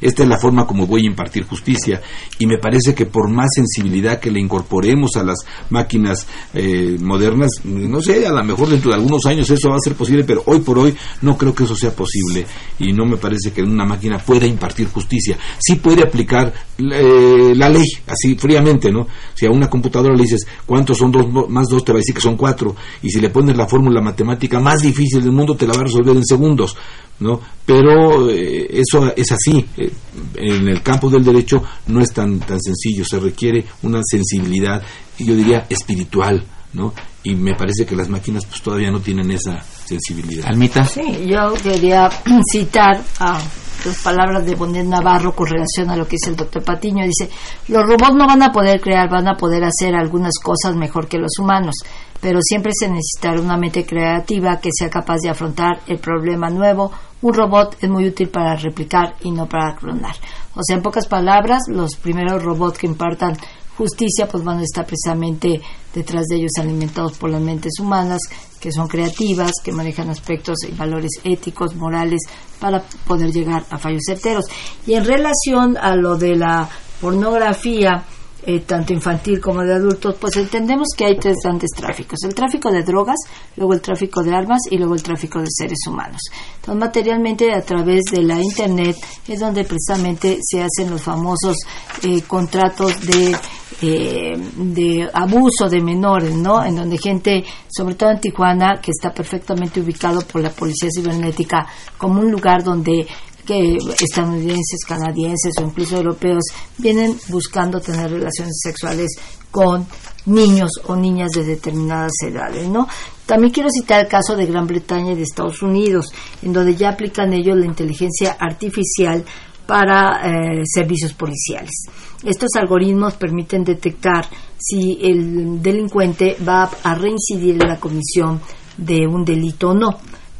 esta es la forma como voy a impartir justicia. Y me parece que por más sensibilidad que le incorporemos a las máquinas eh, modernas, no sé, a lo mejor dentro de algunos años eso va a ser posible, pero hoy por hoy no creo que eso sea posible y no me parece que una máquina pueda impartir justicia. Sí puede aplicar eh, la ley, así fríamente, ¿no? Si a una computadora le dices cuántos son dos más dos, te va a decir que son cuatro, y si le pones la fórmula matemática más difícil del mundo, te la va a resolver en segundos. ¿No? Pero eh, eso es así. Eh, en el campo del derecho no es tan, tan sencillo, se requiere una sensibilidad, yo diría, espiritual, ¿no? Y me parece que las máquinas pues todavía no tienen esa sensibilidad. Almita. Sí, yo quería citar a las palabras de Bonet Navarro con relación a lo que dice el doctor Patiño. Dice, los robots no van a poder crear, van a poder hacer algunas cosas mejor que los humanos, pero siempre se necesitará una mente creativa que sea capaz de afrontar el problema nuevo. Un robot es muy útil para replicar y no para clonar. O sea, en pocas palabras, los primeros robots que impartan justicia pues van a estar precisamente detrás de ellos alimentados por las mentes humanas que son creativas, que manejan aspectos y valores éticos, morales para poder llegar a fallos certeros. Y en relación a lo de la pornografía, eh, tanto infantil como de adultos, pues entendemos que hay tres grandes tráficos. El tráfico de drogas, luego el tráfico de armas y luego el tráfico de seres humanos. Entonces, materialmente a través de la Internet es donde precisamente se hacen los famosos eh, contratos de eh, de abuso de menores, ¿no? En donde gente, sobre todo en Tijuana, que está perfectamente ubicado por la policía cibernética como un lugar donde que estadounidenses, canadienses o incluso europeos vienen buscando tener relaciones sexuales con niños o niñas de determinadas edades, ¿no? También quiero citar el caso de Gran Bretaña y de Estados Unidos, en donde ya aplican ellos la inteligencia artificial para eh, servicios policiales. Estos algoritmos permiten detectar si el delincuente va a reincidir en la comisión de un delito o no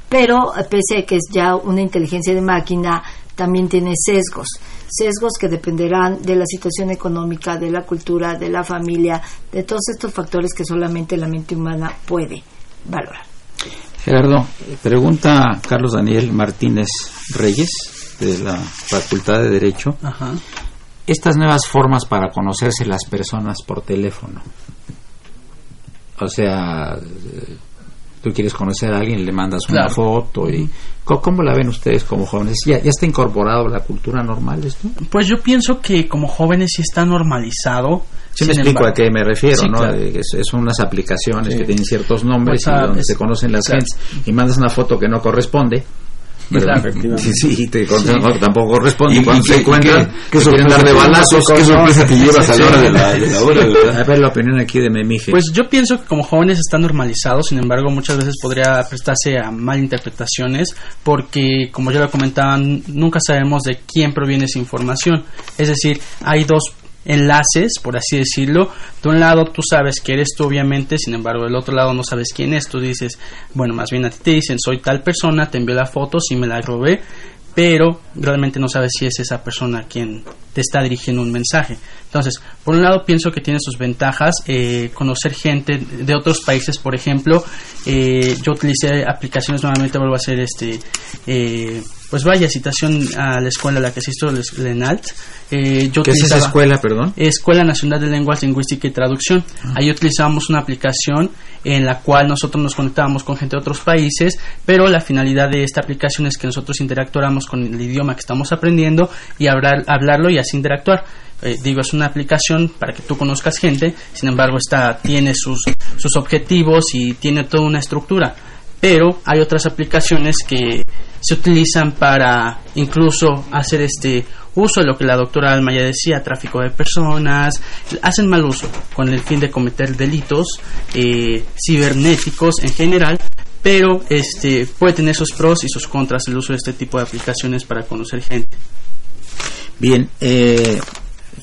pero pese a que es ya una inteligencia de máquina, también tiene sesgos. sesgos que dependerán de la situación económica, de la cultura, de la familia, de todos estos factores que solamente la mente humana puede valorar. Gerardo, pregunta Carlos Daniel Martínez Reyes de la Facultad de Derecho. Estas nuevas formas para conocerse las personas por teléfono. O sea, tú quieres conocer a alguien, le mandas una foto y ¿cómo, la ven ustedes como jóvenes? ¿Ya, ¿Ya está incorporado a la cultura normal esto? Pues yo pienso que como jóvenes sí está normalizado. Sí me explico a qué me refiero, ¿no? Es, son unas aplicaciones que tienen ciertos nombres y donde se conocen las gentes y mandas una foto que no corresponde Sí, sí, te tampoco corresponde. Y cuando se encuentran, que quieren dar de balazos, qué sorpresa te llevas a la hora de la, hora, A ver la opinión aquí de Memije. Pues yo pienso que como jóvenes están normalizados, sin embargo, muchas veces podría prestarse a malinterpretaciones, porque, como ya lo comentaban, nunca sabemos de quién proviene esa información. Es decir, hay dos enlaces, por así decirlo. De un lado tú sabes que eres tú, obviamente, sin embargo, del otro lado no sabes quién es. Tú dices, bueno, más bien a ti te dicen, soy tal persona, te envío la foto, si me la robé, pero realmente no sabes si es esa persona quien te está dirigiendo un mensaje. Entonces, por un lado pienso que tiene sus ventajas, eh, conocer gente de otros países, por ejemplo, eh, yo utilicé aplicaciones, nuevamente vuelvo a hacer este, eh, pues vaya, citación a la escuela a la que asisto, la ENALT. Eh, ¿Qué es esa escuela, perdón? Escuela Nacional de Lenguas, Lingüística y Traducción. Ah. Ahí utilizábamos una aplicación en la cual nosotros nos conectábamos con gente de otros países, pero la finalidad de esta aplicación es que nosotros interactuáramos con el idioma que estamos aprendiendo y hablar, hablarlo y interactuar. Eh, digo, es una aplicación para que tú conozcas gente, sin embargo, esta tiene sus, sus objetivos y tiene toda una estructura. Pero hay otras aplicaciones que se utilizan para incluso hacer este uso de lo que la doctora Alma ya decía, tráfico de personas, hacen mal uso con el fin de cometer delitos eh, cibernéticos en general, pero este puede tener sus pros y sus contras el uso de este tipo de aplicaciones para conocer gente. Bien, eh,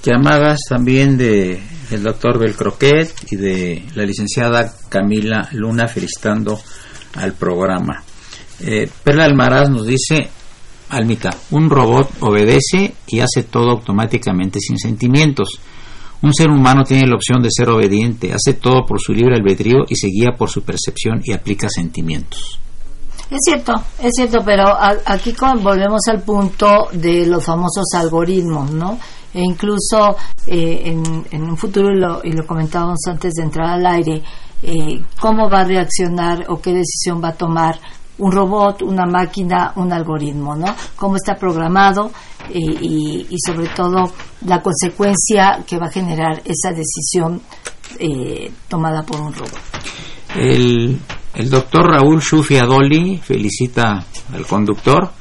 llamadas también de el doctor Belcroquet y de la licenciada Camila Luna felicitando al programa. Eh, Perla Almaraz nos dice, Almita, un robot obedece y hace todo automáticamente sin sentimientos. Un ser humano tiene la opción de ser obediente, hace todo por su libre albedrío y se guía por su percepción y aplica sentimientos. Es cierto, es cierto, pero aquí volvemos al punto de los famosos algoritmos, ¿no? E incluso eh, en, un futuro, y lo, y lo comentábamos antes de entrar al aire, eh, cómo va a reaccionar o qué decisión va a tomar un robot, una máquina, un algoritmo, ¿no? Cómo está programado eh, y, sobre todo la consecuencia que va a generar esa decisión eh, tomada por un robot. El, el doctor Raúl Shufi Adoli felicita al conductor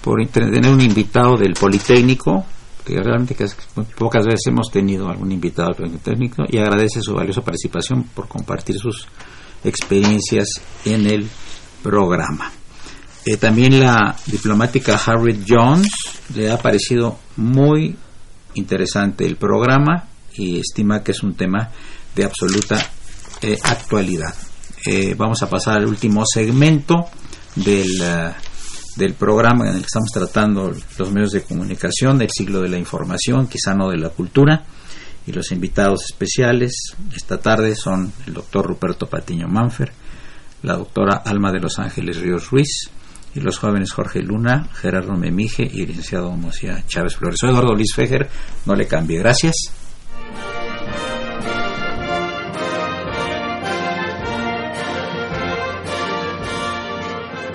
por tener un invitado del Politécnico, que realmente pocas veces hemos tenido algún invitado del Politécnico, y agradece su valiosa participación por compartir sus experiencias en el programa. Eh, también la diplomática Harriet Jones le ha parecido muy interesante el programa y estima que es un tema de absoluta eh, actualidad. Eh, vamos a pasar al último segmento del, del programa en el que estamos tratando los medios de comunicación del siglo de la información, quizá no de la cultura. Y los invitados especiales esta tarde son el doctor Ruperto Patiño Manfer, la doctora Alma de los Ángeles Ríos Ruiz y los jóvenes Jorge Luna, Gerardo Memije y el licenciado Mosía Chávez Flores. Soy Eduardo Luis Fejer, no le cambie. Gracias.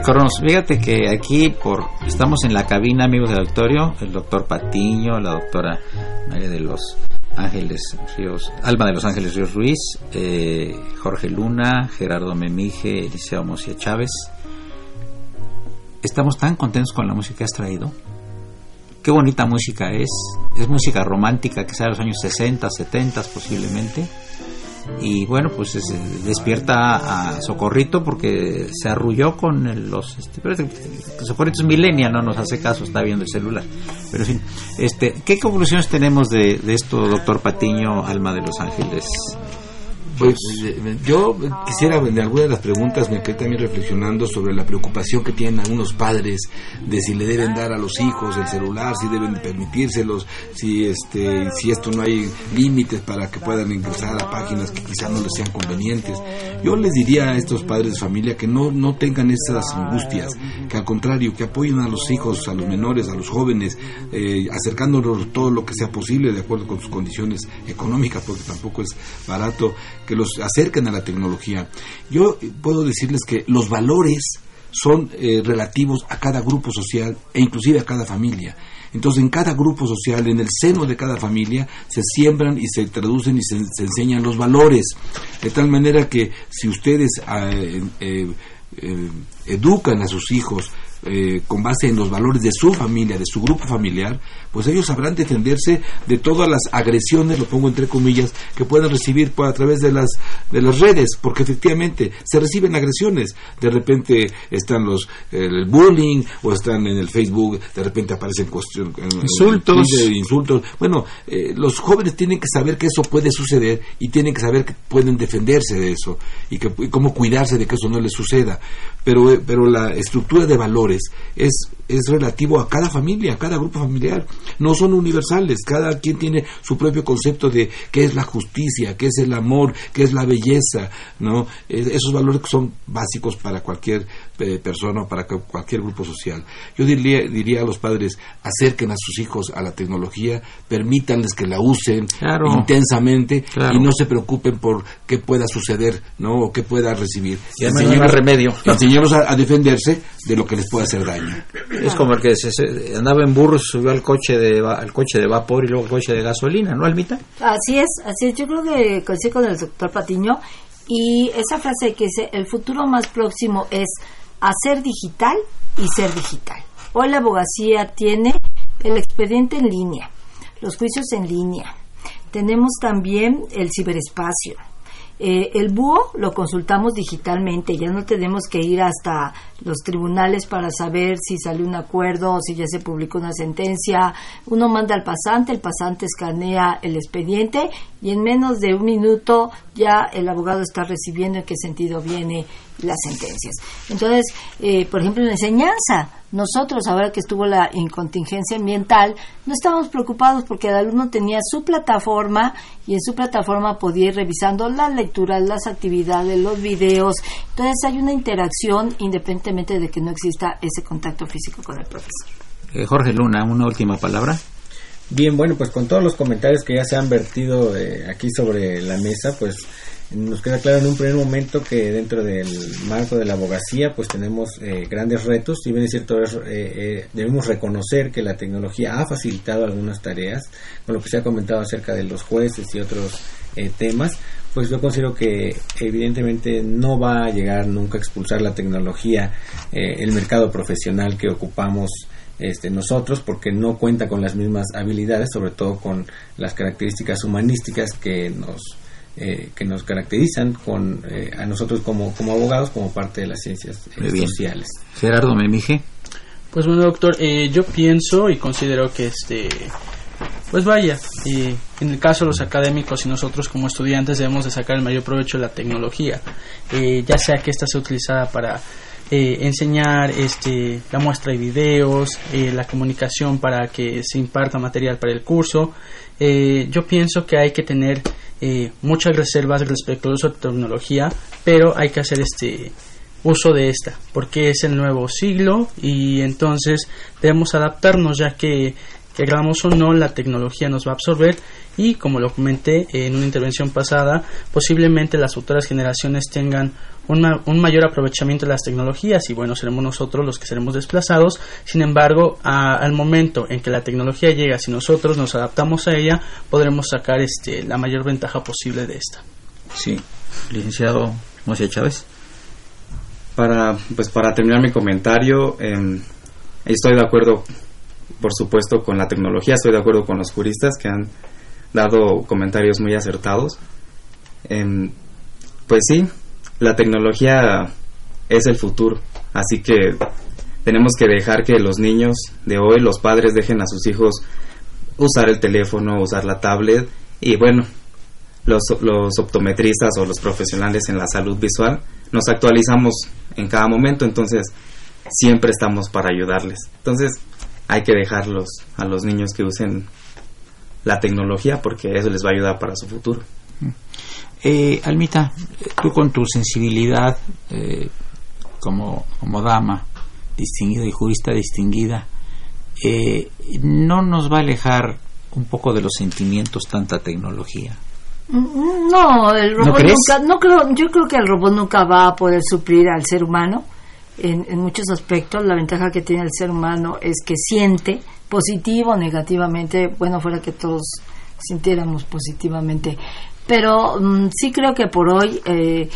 Coronos. Fíjate que aquí por estamos en la cabina, amigos del auditorio, el doctor Patiño, la doctora María de los Ángeles Ríos, Alma de los Ángeles Ríos Ruiz, eh, Jorge Luna, Gerardo Memije, Eliseo Mosia Chávez. Estamos tan contentos con la música que has traído. Qué bonita música es. Es música romántica que sale de los años 60, 70 posiblemente. Y bueno, pues es- despierta a Socorrito porque se arrulló con el- los... Este, pero Socorrito es millennial, no nos hace caso, está viendo el celular. Pero en fin, este, ¿qué conclusiones tenemos de, de esto, doctor Patiño, Alma de los Ángeles? Pues yo quisiera, de alguna de las preguntas, me quedé también reflexionando sobre la preocupación que tienen algunos padres de si le deben dar a los hijos el celular, si deben permitírselos, si este, si esto no hay límites para que puedan ingresar a páginas que quizás no les sean convenientes. Yo les diría a estos padres de familia que no, no tengan esas angustias, que al contrario, que apoyen a los hijos, a los menores, a los jóvenes, eh, acercándolos todo lo que sea posible de acuerdo con sus condiciones económicas, porque tampoco es barato, que los acerquen a la tecnología. Yo puedo decirles que los valores son eh, relativos a cada grupo social e inclusive a cada familia. Entonces, en cada grupo social, en el seno de cada familia, se siembran y se traducen y se, se enseñan los valores. De tal manera que si ustedes ah, eh, eh, educan a sus hijos eh, con base en los valores de su familia, de su grupo familiar, pues ellos sabrán defenderse de todas las agresiones, lo pongo entre comillas, que puedan recibir por, a través de las, de las redes, porque efectivamente se reciben agresiones. De repente están los el bullying o están en el Facebook, de repente aparecen cuestión- Insultos. Insultos. Bueno, eh, los jóvenes tienen que saber que eso puede suceder y tienen que saber que pueden defenderse de eso y, que, y cómo cuidarse de que eso no les suceda. Pero, eh, pero la estructura de valores es, es relativo a cada familia, a cada grupo familiar. No son universales. Cada quien tiene su propio concepto de qué es la justicia, qué es el amor, qué es la belleza. ¿no? Esos valores son básicos para cualquier eh, persona o para cu- cualquier grupo social. Yo diría, diría a los padres, acerquen a sus hijos a la tecnología, permítanles que la usen Claro. intensamente Claro. y no se preocupen por qué pueda suceder ¿no? o qué pueda recibir. Y más remedio. Enseñemos a, a defenderse de lo que les pueda hacer daño. Es como el que se, se- andaba en burro, subió al coche de al coche de vapor y luego al coche de gasolina, ¿no, Almita? Así es, así es. Yo creo que coincido con el doctor Patiño y esa frase que dice, el futuro más próximo es hacer digital y ser digital. Hoy la abogacía tiene el expediente en línea, los juicios en línea. Tenemos también el ciberespacio. Eh, el búho lo consultamos digitalmente, ya no tenemos que ir hasta los tribunales para saber si salió un acuerdo o si ya se publicó una sentencia. Uno manda al pasante, el pasante escanea el expediente y en menos de un minuto ya el abogado está recibiendo en qué sentido viene las sentencias. Entonces, eh, por ejemplo, en la enseñanza, nosotros, ahora que estuvo la incontingencia ambiental, no estábamos preocupados porque el alumno tenía su plataforma y en su plataforma podía ir revisando las lecturas, las actividades, los videos. Entonces, hay una interacción independientemente de que no exista ese contacto físico con el profesor. Eh, Jorge Luna, una última palabra. Bien, bueno, pues con todos los comentarios que ya se han vertido eh, aquí sobre la mesa, pues nos queda claro en un primer momento que dentro del marco de la abogacía pues tenemos eh, grandes retos. Y bien es cierto eh, debemos reconocer que la tecnología ha facilitado algunas tareas con lo que se ha comentado acerca de los jueces y otros temas pues yo considero que evidentemente no va a llegar nunca a expulsar la tecnología el mercado profesional que ocupamos este, nosotros porque no cuenta con las mismas habilidades, sobre todo con las características humanísticas que nos eh, que nos caracterizan con eh, a nosotros como, como abogados como parte de las ciencias eh, sociales. Gerardo Memije. Pues bueno, doctor, yo pienso y considero que este pues vaya, y en el caso de los académicos y nosotros como estudiantes debemos de sacar el mayor provecho de la tecnología, ya sea que esta sea utilizada para eh, enseñar este, la muestra de videos, eh, la comunicación para que se imparta material para el curso. Eh, yo pienso que hay que tener muchas reservas respecto uso de tecnología, pero hay que hacer este uso de esta, porque es el nuevo siglo y entonces debemos adaptarnos ya que queramos o no, la tecnología nos va a absorber y, como lo comenté en una intervención pasada, posiblemente las futuras generaciones tengan un mayor aprovechamiento de las tecnologías y, bueno, seremos nosotros los que seremos desplazados. Sin embargo, al momento en que la tecnología llega, si nosotros nos adaptamos a ella, podremos sacar este, la mayor ventaja posible de esta. Sí, licenciado Mosé Chávez. Para, pues para terminar mi comentario, em, estoy de acuerdo por supuesto, con la tecnología. Estoy de acuerdo con los juristas que han dado comentarios muy acertados. Em, pues sí, la tecnología es el futuro. Así que tenemos que dejar que los niños de hoy, los padres, dejen a sus hijos usar el teléfono, usar la tablet. Y bueno, los, los optometristas o los profesionales en la salud visual nos actualizamos en cada momento. Entonces, siempre estamos para ayudarles. Entonces, hay que dejarlos a los niños que usen la tecnología porque eso les va a ayudar para su futuro. Eh, Almita, tú con tu sensibilidad eh, como, como dama distinguida y jurista distinguida, eh, ¿no nos va a alejar un poco de los sentimientos tanta tecnología? No, el robot nunca, no creo, yo creo que el robot nunca va a poder suplir al ser humano en, muchos aspectos. La ventaja que tiene el ser humano es que siente positivo o negativamente, bueno, fuera que todos sintiéramos positivamente. Pero mm, sí creo que por hoy eh,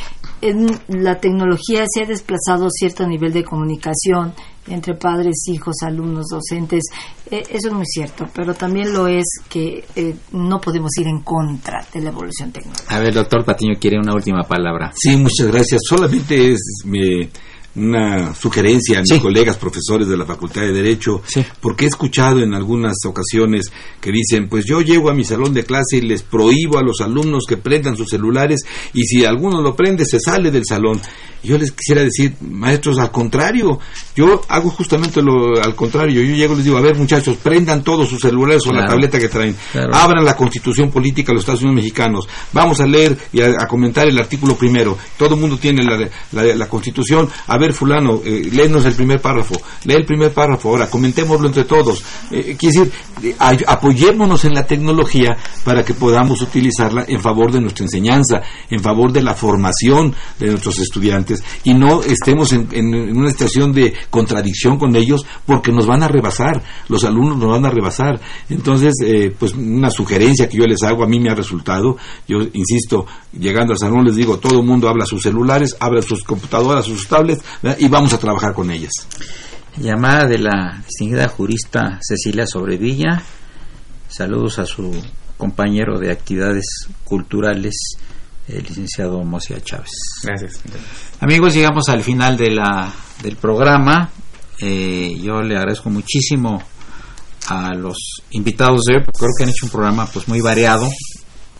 en la tecnología se ha desplazado cierto nivel de comunicación entre padres, hijos, alumnos, docentes. Eh, eso es muy cierto, pero también lo es que eh, no podemos ir en contra de la evolución tecnológica. A ver, doctor Patiño, quiere una última palabra. Sí, muchas gracias. Solamente es... Me una sugerencia a mis colegas profesores de la Facultad de Derecho, porque he escuchado en algunas ocasiones que dicen, pues yo llego a mi salón de clase y les prohíbo a los alumnos que prendan sus celulares y si alguno lo prende se sale del salón. Yo les quisiera decir, maestros, al contrario, yo hago justamente lo al contrario, yo llego y les digo, a ver muchachos, prendan todos sus celulares o la tableta que traen, abran la constitución política de los Estados Unidos mexicanos, vamos a leer y a, comentar el artículo primero, todo el mundo tiene la, la constitución, a ver fulano, eh, léenos el primer párrafo, lee el primer párrafo, ahora comentémoslo entre todos. Eh, quiere decir, eh, apoyémonos en la tecnología para que podamos utilizarla en favor de nuestra enseñanza, en favor de la formación de nuestros estudiantes y no estemos en, una situación de contradicción con ellos porque nos van a rebasar, los alumnos nos van a rebasar. Entonces, eh, pues una sugerencia que yo les hago, a mí me ha resultado, yo insisto, llegando al salón les digo, todo el mundo habla sus celulares, habla sus computadoras, sus tablets, y vamos a trabajar con ellas. Llamada de la distinguida jurista Cecilia Sobrevilla. Saludos a su compañero de actividades culturales, el licenciado Mosia Chávez. Gracias. Amigos, llegamos al final de la, del programa. Eh, yo le agradezco muchísimo a los invitados de hoy, creo que han hecho un programa pues muy variado.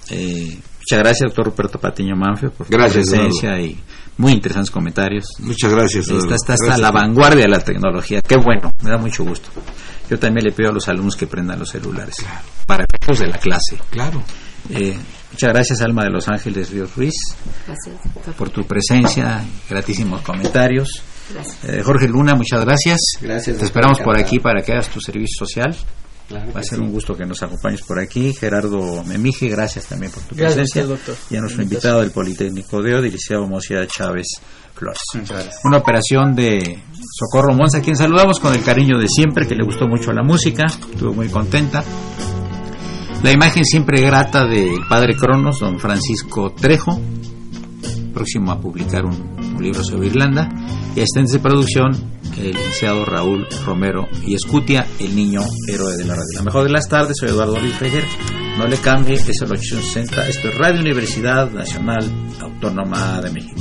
Eh, Muchas gracias, doctor Ruperto Patiño Manfio, por Gracias, su presencia y muy interesantes comentarios. Muchas gracias. Está, está, está Gracias. a la vanguardia de la tecnología. Qué bueno, me da mucho gusto. Yo también le pido a los alumnos que prendan los celulares para efectos de la clase. Claro. Eh, muchas gracias, Alma de Los Ángeles Ríos Ruiz, por tu presencia, gratísimos comentarios. Gracias. Eh, Jorge Luna, muchas gracias. Gracias, Te esperamos por aquí para que hagas tu servicio social. Claro Va a ser sí. un gusto que nos acompañes por aquí. Gerardo Memije, gracias también por tu Gracias a presencia. doctor. Y a nuestro invitado del Politécnico de Odi, Mocía Chávez Flores. Una operación de Socorro Monza, a quien saludamos con el cariño de siempre, que le gustó mucho la música, estuvo muy contenta. La imagen siempre grata del padre Cronos, don Francisco Trejo, próximo a publicar un, un libro sobre Irlanda, y asistentes de producción, el licenciado Raúl Romero y Escutia, el niño héroe de la radio. La mejor de las tardes, soy Eduardo Luis no le cambie, es el 860, esto es Radio Universidad Nacional Autónoma de México.